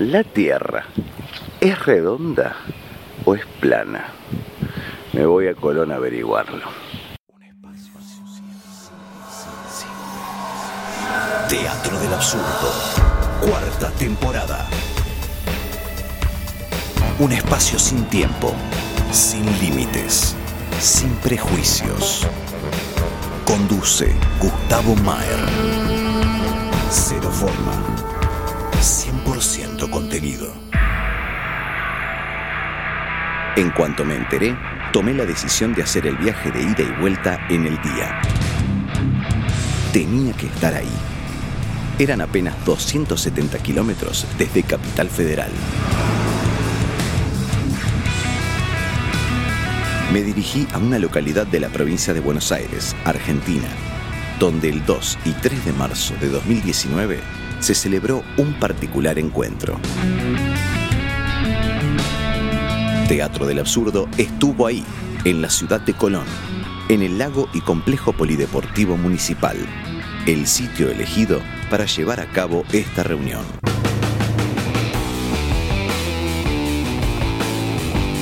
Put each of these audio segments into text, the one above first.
¿La Tierra es redonda o es plana? Me voy a Colón a averiguarlo. Teatro del Absurdo, cuarta temporada. Un espacio sin tiempo, sin límites, sin prejuicios. Conduce Gustavo Maer. Cero forma. 100% contenido. En cuanto me enteré, tomé la decisión de hacer el viaje de ida y vuelta en el día. Tenía que estar ahí. Eran apenas 270 kilómetros desde Capital Federal. Me dirigí a una localidad de la provincia de Buenos Aires, Argentina, donde el 2 y 3 de marzo de 2019 se celebró un particular encuentro. Teatro del Absurdo estuvo ahí, en la ciudad de Colón, en el lago y complejo polideportivo municipal, el sitio elegido para llevar a cabo esta reunión.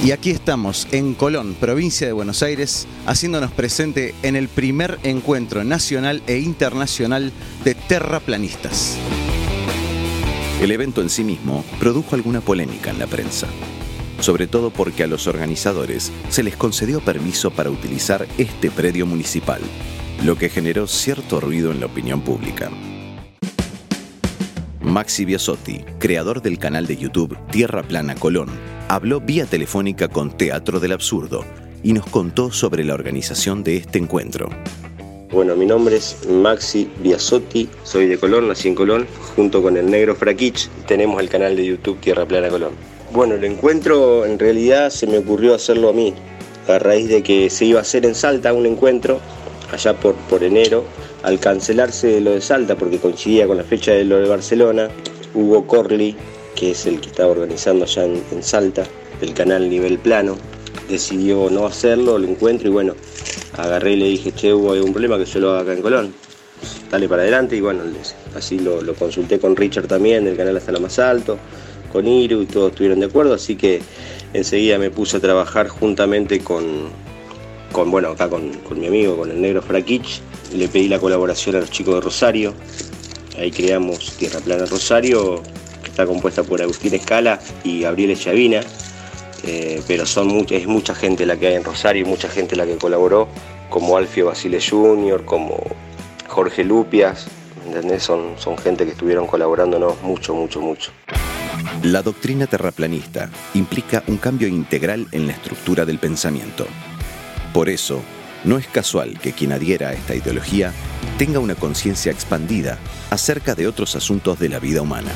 Y aquí estamos en Colón, provincia de Buenos Aires, haciéndonos presente en el primer encuentro nacional e internacional de terraplanistas. El evento en sí mismo produjo alguna polémica en la prensa, sobre todo porque a los organizadores se les concedió permiso para utilizar este predio municipal, lo que generó cierto ruido en la opinión pública. Maxi Biasotti, creador del canal de YouTube Tierra Plana Colón, habló vía telefónica con Teatro del Absurdo y nos contó sobre la organización de este encuentro. Bueno, mi nombre es Maxi Biasotti, soy de Colón, nací en Colón, junto con el negro Frakich tenemos el canal de YouTube Tierra Plana Colón. Bueno, el encuentro en realidad se me ocurrió hacerlo a mí, a raíz de que se iba a hacer en Salta un encuentro, allá por, por enero, al cancelarse lo de Salta, porque coincidía con la fecha de lo de Barcelona, Hugo Corley, que es el que estaba organizando allá en, Salta, el canal Nivel Plano, decidió no hacerlo, el encuentro, y bueno, agarré y le dije, che, hay un problema que yo lo haga acá en Colón. Dale para adelante, y bueno, así lo, consulté con Richard también, del canal Hasta la Más Alto, con Iru, y todos estuvieron de acuerdo, así que enseguida me puse a trabajar juntamente con, con bueno, acá con, con mi amigo, con el negro Frakich, le pedí la colaboración a los chicos de Rosario. Ahí creamos Tierra Plana Rosario, que está compuesta por Agustín Escala y Gabriel Chavina. Eh, pero son es mucha gente la que hay en Rosario y mucha gente la que colaboró, como Alfio Basile Jr., como Jorge Lupias. Son, son gente que estuvieron colaborándonos mucho, mucho, mucho. La doctrina terraplanista implica un cambio integral en la estructura del pensamiento. Por eso, no es casual que quien adhiera a esta ideología tenga una conciencia expandida acerca de otros asuntos de la vida humana.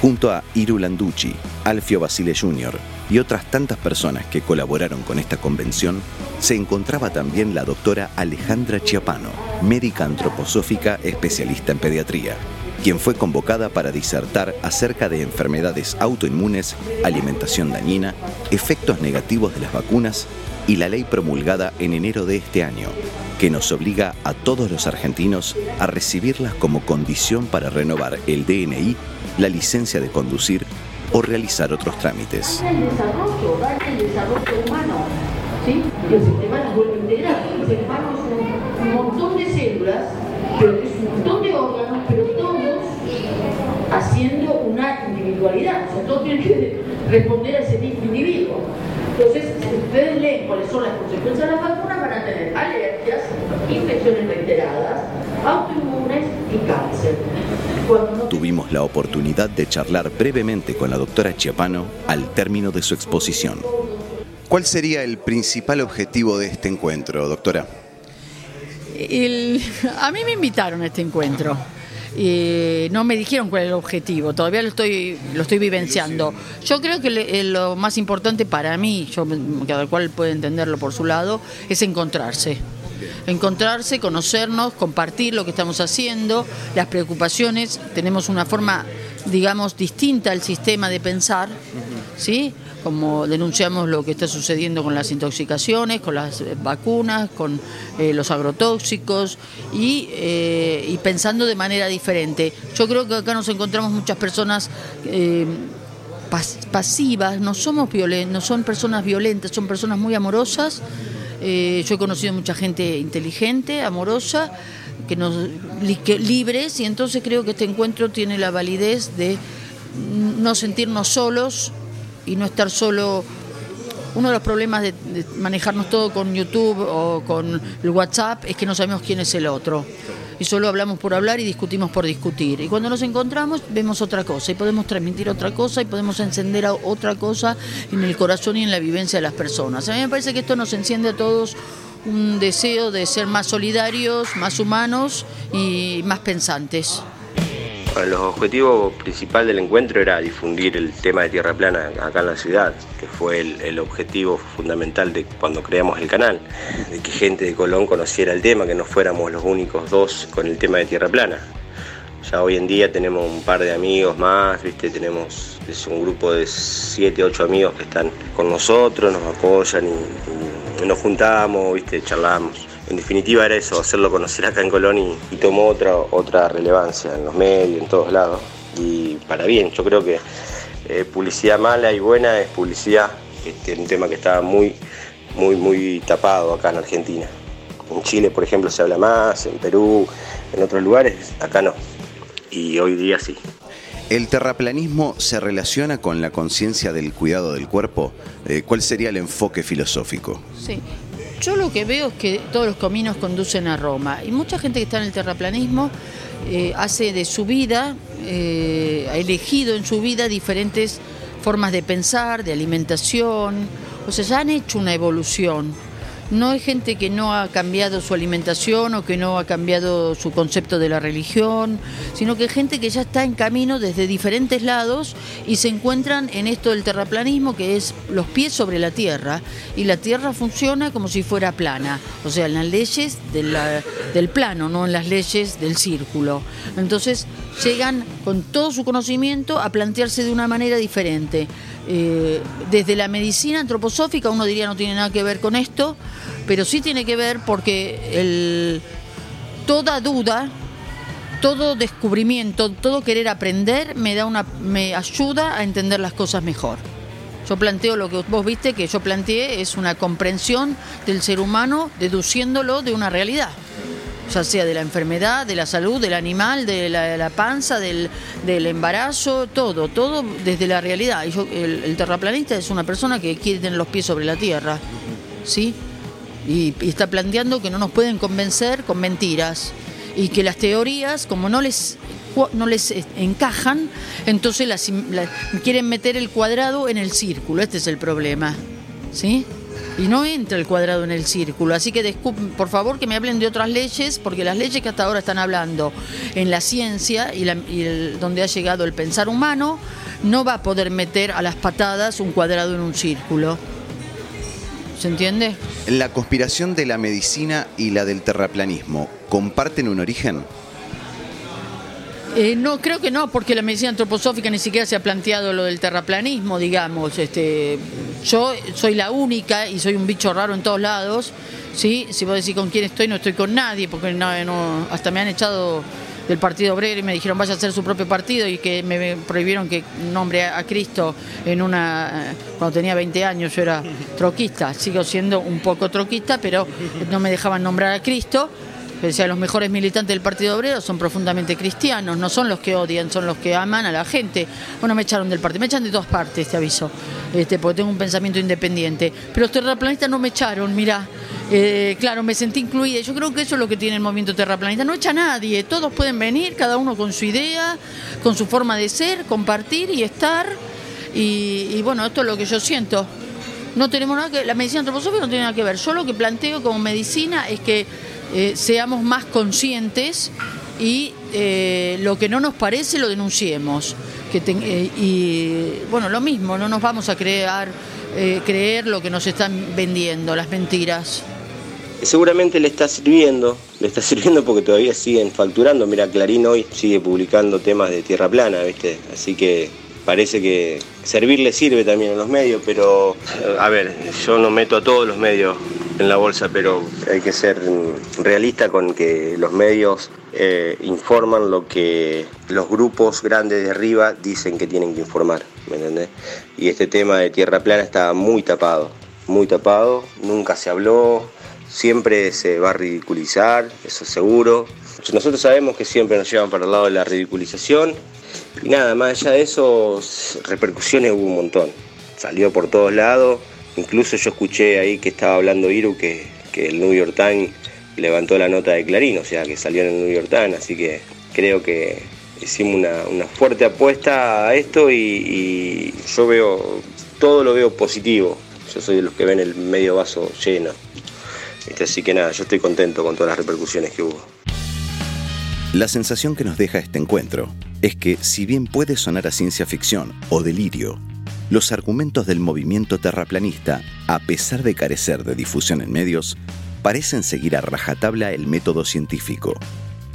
Junto a Iru Landucci, Alfio Basile Jr. y otras tantas personas que colaboraron con esta convención, se encontraba también la doctora Alejandra Chiapano, médica antroposófica especialista en pediatría, quien fue convocada para disertar acerca de enfermedades autoinmunes, alimentación dañina, efectos negativos de las vacunas y la ley promulgada en enero de este año, que nos obliga a todos los argentinos a recibirlas como condición para renovar el DNI, la licencia de conducir o realizar otros trámites. El ¿sí? el sistema nos vuelve integral. El ser humano es un montón de células, un montón de órganos, pero todos haciendo una individualidad. O sea, todos tienen que responder a ese mismo individuo. Entonces, si ustedes leen cuáles son las consecuencias de las vacunas, van a tener alergias, infecciones reiteradas, autoinmunes y cáncer. Tuvimos la oportunidad de charlar brevemente con la doctora Chiapano al término de su exposición. ¿Cuál sería el principal objetivo de este encuentro, doctora? a mí me invitaron a este encuentro y no me dijeron cuál es el objetivo, todavía lo estoy, lo estoy vivenciando. Yo creo que eh, lo más importante para mí, yo, cada cual puede entenderlo por su lado, es encontrarse. Encontrarse, conocernos, compartir lo que estamos haciendo, las preocupaciones, tenemos una forma, digamos, distinta al sistema de pensar, ¿sí? Como denunciamos lo que está sucediendo con las intoxicaciones, con las vacunas, con eh, los agrotóxicos y, eh, y, pensando de manera diferente. Yo creo que acá nos encontramos muchas personas eh, pasivas, no somos violentos, no son personas violentas, son personas muy amorosas. yo he conocido mucha gente inteligente, amorosa, que nos libres y entonces creo que este encuentro tiene la validez de no sentirnos solos y no estar solo. Uno de los problemas de, manejarnos todo con YouTube o con el WhatsApp es que no sabemos quién es el otro. Y solo hablamos por hablar y discutimos por discutir. Y cuando nos encontramos vemos otra cosa y podemos transmitir otra cosa y podemos encender otra cosa en el corazón y en la vivencia de las personas. A mí me parece que esto nos enciende a todos un deseo de ser más solidarios, más humanos y más pensantes. Bueno, los objetivos principal del encuentro era difundir el tema de Tierra Plana acá en la ciudad, que fue el, objetivo fundamental de cuando creamos el canal, de que gente de Colón conociera el tema, que no fuéramos los únicos dos con el tema de Tierra Plana. Ya hoy en día tenemos un par de amigos más, ¿viste? tenemos es un grupo de 7, 8 amigos que están con nosotros, nos apoyan y, nos juntamos, ¿viste? charlamos en definitiva era eso, hacerlo conocer acá en Colón y, tomó otra, otra relevancia en los medios, en todos lados. Y para bien, yo creo que eh, publicidad mala y buena es publicidad, este, un tema que estaba muy, muy, muy tapado acá en Argentina. En Chile, por ejemplo, se habla más, en Perú, en otros lugares, acá no. Y hoy día sí. ¿El terraplanismo se relaciona con la conciencia del cuidado del cuerpo? Eh, ¿Cuál sería el enfoque filosófico? Sí, yo lo que veo es que todos los caminos conducen a Roma. Y mucha gente que está en el terraplanismo eh, hace de su vida, eh, ha elegido en su vida diferentes formas de pensar, de alimentación, o sea, ya han hecho una evolución no es gente que no ha cambiado su alimentación o que no ha cambiado su concepto de la religión, sino que gente que ya está en camino desde diferentes lados y se encuentran en esto del terraplanismo, que es los pies sobre la tierra, y la tierra funciona como si fuera plana, o sea, en las leyes del plano, no en las leyes del círculo. Entonces llegan con todo su conocimiento a plantearse de una manera diferente. Eh, desde la medicina antroposófica uno diría no tiene nada que ver con esto, pero sí tiene que ver porque toda duda, todo descubrimiento, todo querer aprender me da una, me ayuda a entender las cosas mejor. Yo planteo lo que vos viste que yo planteé es una comprensión del ser humano deduciéndolo de una realidad ya sea de la enfermedad, de la salud, del animal, de la, panza, del, embarazo, todo, todo desde la realidad. Y el, terraplanista es una persona que quiere tener los pies sobre la tierra, ¿sí? Y, está planteando que no nos pueden convencer con mentiras y que las teorías, como no les no les encajan, entonces las, quieren meter el cuadrado en el círculo. Este es el problema, ¿sí? Y no entra el cuadrado en el círculo. Así que por favor que me hablen de otras leyes, porque las leyes que hasta ahora están hablando en la ciencia y, donde ha llegado el pensar humano, no va a poder meter a las patadas un cuadrado en un círculo. ¿Se entiende? ¿La conspiración de la medicina y la del terraplanismo comparten un origen? Eh, no, creo que no, porque la medicina antroposófica ni siquiera se ha planteado lo del terraplanismo, digamos. Este, yo soy la única y soy un bicho raro en todos lados. ¿sí? Si vos decís con quién estoy, no estoy con nadie, porque hasta me han echado del Partido Obrero y me dijeron vaya a hacer su propio partido y que me prohibieron que nombre a Cristo en una cuando tenía 20 años yo era troquista, sigo siendo un poco troquista, pero no me dejaban nombrar a Cristo sea, los mejores militantes del Partido Obrero son profundamente cristianos, no son los que odian, son los que aman a la gente. Bueno, me echaron del partido, me echan de todas partes, te aviso, este, porque tengo un pensamiento independiente. Pero los terraplanistas no me echaron, mira. Eh, claro, me sentí incluida. Yo creo que eso es lo que tiene el movimiento terraplanista. No echa a nadie, todos pueden venir, cada uno con su idea, con su forma de ser, compartir y estar. Y, y bueno, esto es lo que yo siento. No tenemos nada que la medicina antroposófica no tiene nada que ver. Yo lo que planteo como medicina es que eh, seamos más conscientes y eh, lo que no nos parece lo denunciemos. Que eh, y bueno, lo mismo, no nos vamos a crear, creer lo que nos están vendiendo, las mentiras. Seguramente le está sirviendo, le está sirviendo porque todavía siguen facturando. Mira, Clarín hoy sigue publicando temas de tierra plana, ¿viste? Así que parece que servir le sirve también a los medios, pero a ver, yo no meto a todos los medios en la bolsa, pero hay que ser realista con que los medios eh, informan lo que los grupos grandes de arriba dicen que tienen que informar, ¿me entendés? Y este tema de tierra plana está muy tapado, muy tapado, nunca se habló, siempre se va a ridiculizar, eso seguro. Nosotros sabemos que siempre nos llevan para el lado de la ridiculización y nada, más allá de eso, repercusiones hubo un montón. Salió por todos lados. Incluso yo escuché ahí que estaba hablando Iru que, el New York Times levantó la nota de Clarín, o sea que salió en el New York Times, así que creo que hicimos una, fuerte apuesta a esto y, yo veo, todo lo veo positivo. Yo soy de los que ven el medio vaso lleno. Este, así que nada, yo estoy contento con todas las repercusiones que hubo. La sensación que nos deja este encuentro es que, si bien puede sonar a ciencia ficción o delirio, los argumentos del movimiento terraplanista, a pesar de carecer de difusión en medios, parecen seguir a rajatabla el método científico,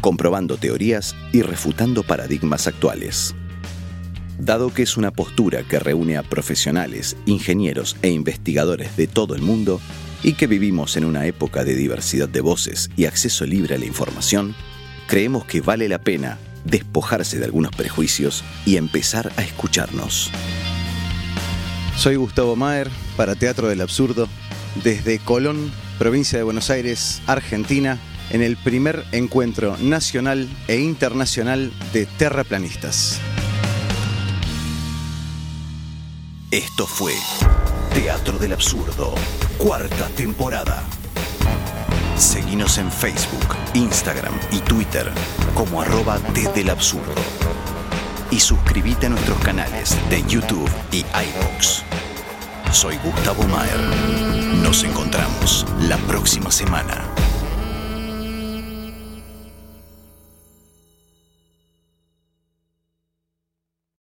comprobando teorías y refutando paradigmas actuales. Dado que es una postura que reúne a profesionales, ingenieros e investigadores de todo el mundo, y que vivimos en una época de diversidad de voces y acceso libre a la información, creemos que vale la pena despojarse de algunos prejuicios y empezar a escucharnos. Soy Gustavo Maer para Teatro del Absurdo, desde Colón, provincia de Buenos Aires, Argentina, en el primer encuentro nacional e internacional de terraplanistas. Esto fue Teatro del Absurdo, cuarta temporada. Seguinos en Facebook, Instagram y Twitter como arroba desde el absurdo. Y suscríbete a nuestros canales de YouTube y iBox. Soy Gustavo Maer. Nos encontramos la próxima semana.